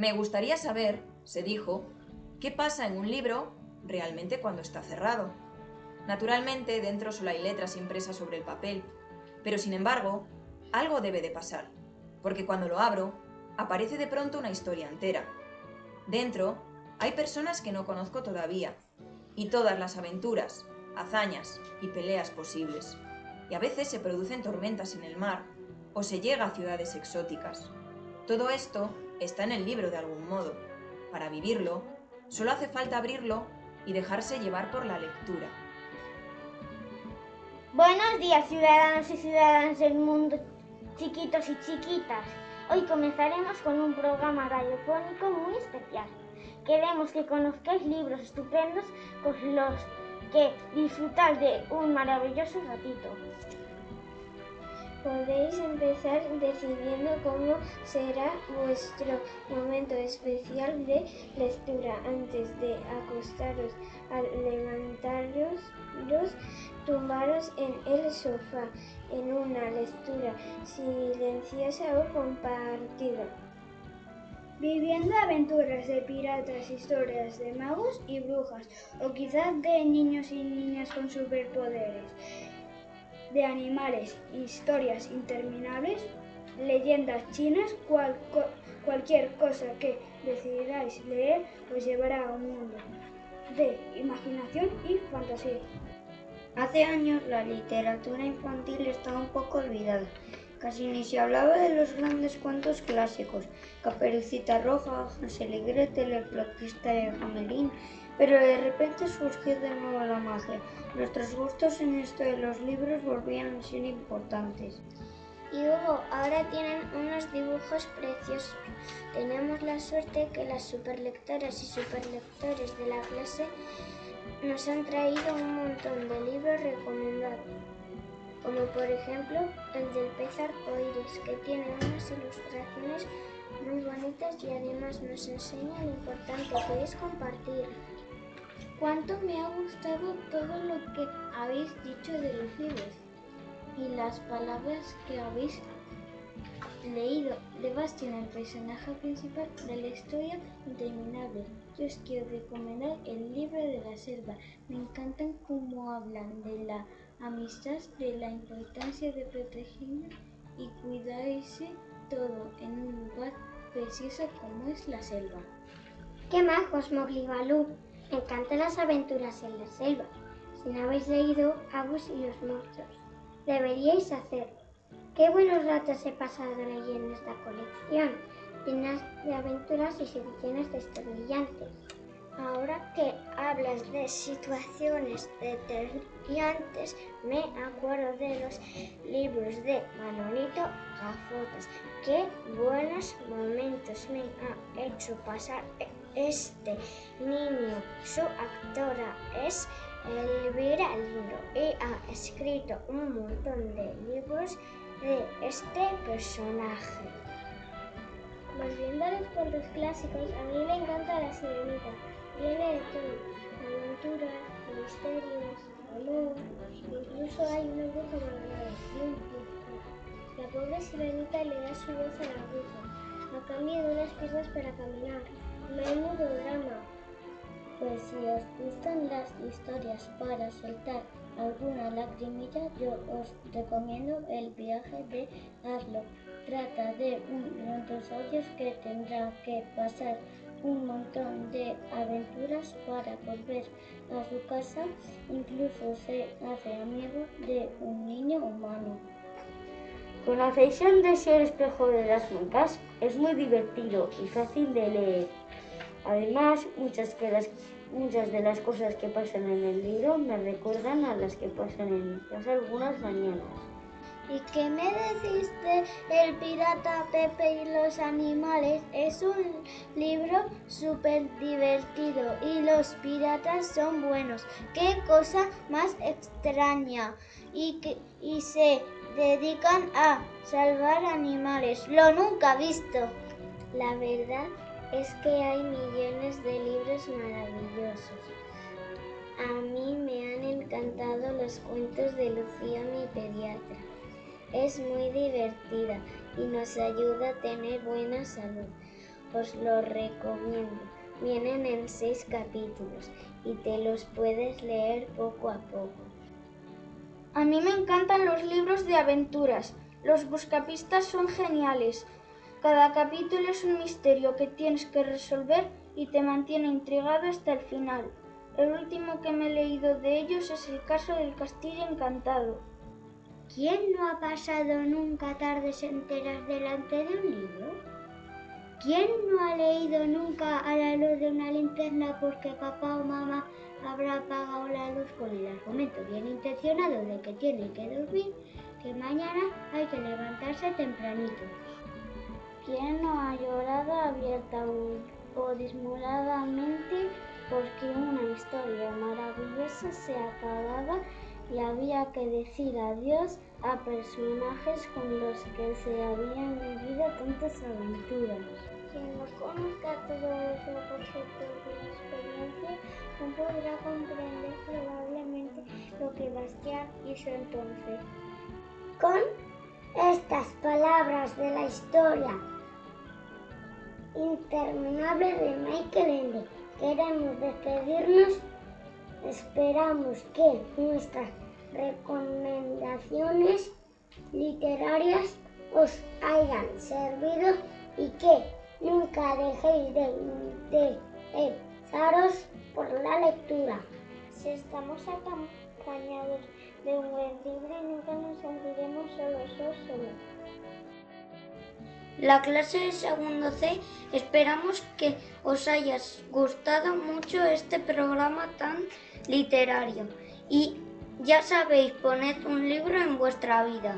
Me gustaría saber, se dijo, qué pasa en un libro realmente cuando está cerrado. Naturalmente, dentro solo hay letras impresas sobre el papel, pero sin embargo, algo debe de pasar, porque cuando lo abro, aparece de pronto una historia entera. Dentro hay personas que no conozco todavía, y todas las aventuras, hazañas y peleas posibles. Y a veces se producen tormentas en el mar, o se llega a ciudades exóticas. Todo esto está en el libro de algún modo. Para vivirlo, solo hace falta abrirlo y dejarse llevar por la lectura. Buenos días, ciudadanos y ciudadanas del mundo, chiquitos y chiquitas. Hoy comenzaremos con un programa radiofónico muy especial. Queremos que conozcáis libros estupendos con los que disfrutar de un maravilloso ratito. Podéis empezar decidiendo cómo será vuestro momento especial de lectura. Antes de acostaros, al levantaros, tumbaros en el sofá. En una lectura silenciosa o compartida. Viviendo aventuras de piratas, historias de magos y brujas, o quizás de niños y niñas con superpoderes de animales, historias interminables, leyendas chinas, cualquier cosa que decidáis leer os llevará a un mundo de imaginación y fantasía. Hace años la literatura infantil estaba un poco olvidada. Casi ni se hablaba de los grandes cuentos clásicos, Caperucita Roja, Hansel y Gretel, el flotista de Hamelin, pero de repente surgió de nuevo la magia. Nuestros gustos en esto de los libros volvían a ser importantes. Y Hugo, ahora tienen unos dibujos preciosos. Tenemos la suerte que las superlectoras y superlectores de la clase nos han traído un montón de libros recomendados, como por ejemplo el del pez arcoíris, que tiene unas ilustraciones muy bonitas y además nos enseña lo importante que es compartir. Cuánto me ha gustado todo lo que habéis dicho de los libros y las palabras que habéis leído de Bastian, el personaje principal de la historia interminable. Yo os quiero recomendar el libro de la selva. Me encantan cómo hablan de la amistad, de la importancia de protegernos y cuidarse todo en un lugar precioso como es la selva. ¡Qué majos, Baloo! Me encantan las aventuras en la selva. Si no habéis leído Agus y los monstruos, deberíais hacerlo. Qué buenos ratos he pasado leyendo esta colección, llenas de aventuras y seducciones de estos brillantes. Ahora que hablas de situaciones determinantes, me acuerdo de los libros de Manolito Gafotas. Qué buenos momentos me ha hecho pasar este niño. Su actora es Elvira Lindo y ha escrito un montón de libros de este personaje. Volviendo a los cuentos clásicos, a mí me encanta la sirenita. Tiene de todo, aventuras, misterios, amor, incluso hay una bruja malvada La pobre sirenita le da su voz a la bruja, a cambio de unas piernas para caminar. Si os gustan las historias para soltar alguna lacrimilla, yo os recomiendo El viaje de Arlo. Trata de un brontosaurio que tendrá que pasar un montón de aventuras para volver a su casa, incluso se hace amigo de un niño humano. ¿Conocéis el deseo espejo de las montas? Es muy divertido y fácil de leer. Además, muchas, muchas de las cosas que pasan en el libro me recuerdan a las que pasan en mi casa algunas mañanas. ¿Y qué me decís de El pirata Pepe y los animales? Es un libro súper divertido y los piratas son buenos. ¡Qué cosa más extraña! Y, que, y se dedican a salvar animales. Lo nunca visto. La verdad es que hay millones de libros maravillosos. A mí me han encantado los cuentos de Lucía, mi pediatra. Es muy divertida y nos ayuda a tener buena salud. os lo recomiendo. Vienen en seis capítulos y te los puedes leer poco a poco. A mí me encantan los libros de aventuras. Los buscapistas son geniales. Cada capítulo es un misterio que tienes que resolver y te mantiene intrigado hasta el final. El último que me he leído de ellos es el caso del castillo encantado. ¿Quién no ha pasado nunca tardes enteras delante de un libro? ¿Quién no ha leído nunca a la luz de una linterna porque papá o mamá habrá apagado la luz con el argumento bien intencionado de que tiene que dormir, que mañana hay que levantarse tempranito? ¿Quién no ha llorado abierta o disimuladamente porque una historia maravillosa se acababa y había que decir adiós a personajes con los que se habían vivido tantas aventuras. Quien no conozca todo eso por de la experiencia no podrá comprender probablemente lo que Bastián hizo entonces. Con estas palabras de la historia interminable de Michael Ende, queremos despedirnos. Esperamos que nuestras recomendaciones literarias os hayan servido y que nunca dejéis de interesaros por la lectura. Si estamos acompañados de un buen libro, nunca nos sentiremos solos o solos. La clase de segundo C, esperamos que os haya gustado mucho este programa tan literario y ya sabéis, poned un libro en vuestra vida.